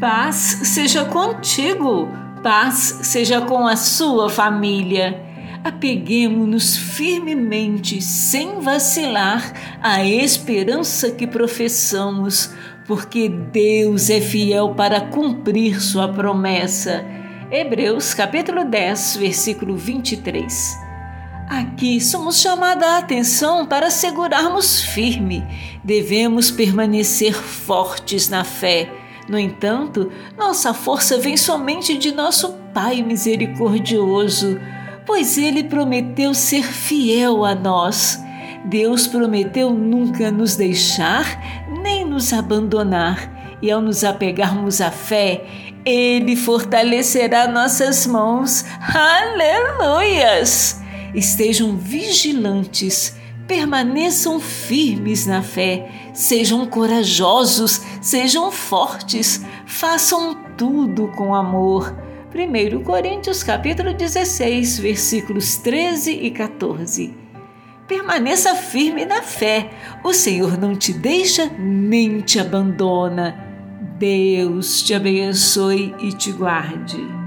Paz seja contigo, paz seja com a sua família. Apeguemo-nos firmemente, sem vacilar, à esperança que professamos, porque Deus é fiel para cumprir sua promessa. Hebreus capítulo 10, versículo 23. Aqui somos chamados a atenção para segurarmos firme. Devemos permanecer fortes na fé no entanto, nossa força vem somente de nosso Pai misericordioso, pois Ele prometeu ser fiel a nós. Deus prometeu nunca nos deixar nem nos abandonar, e ao nos apegarmos à fé, Ele fortalecerá nossas mãos. Aleluias! Estejam vigilantes permaneçam firmes na fé, sejam corajosos, sejam fortes, façam tudo com amor. 1 Coríntios capítulo 16, versículos 13 e 14. Permaneça firme na fé. O Senhor não te deixa nem te abandona. Deus te abençoe e te guarde.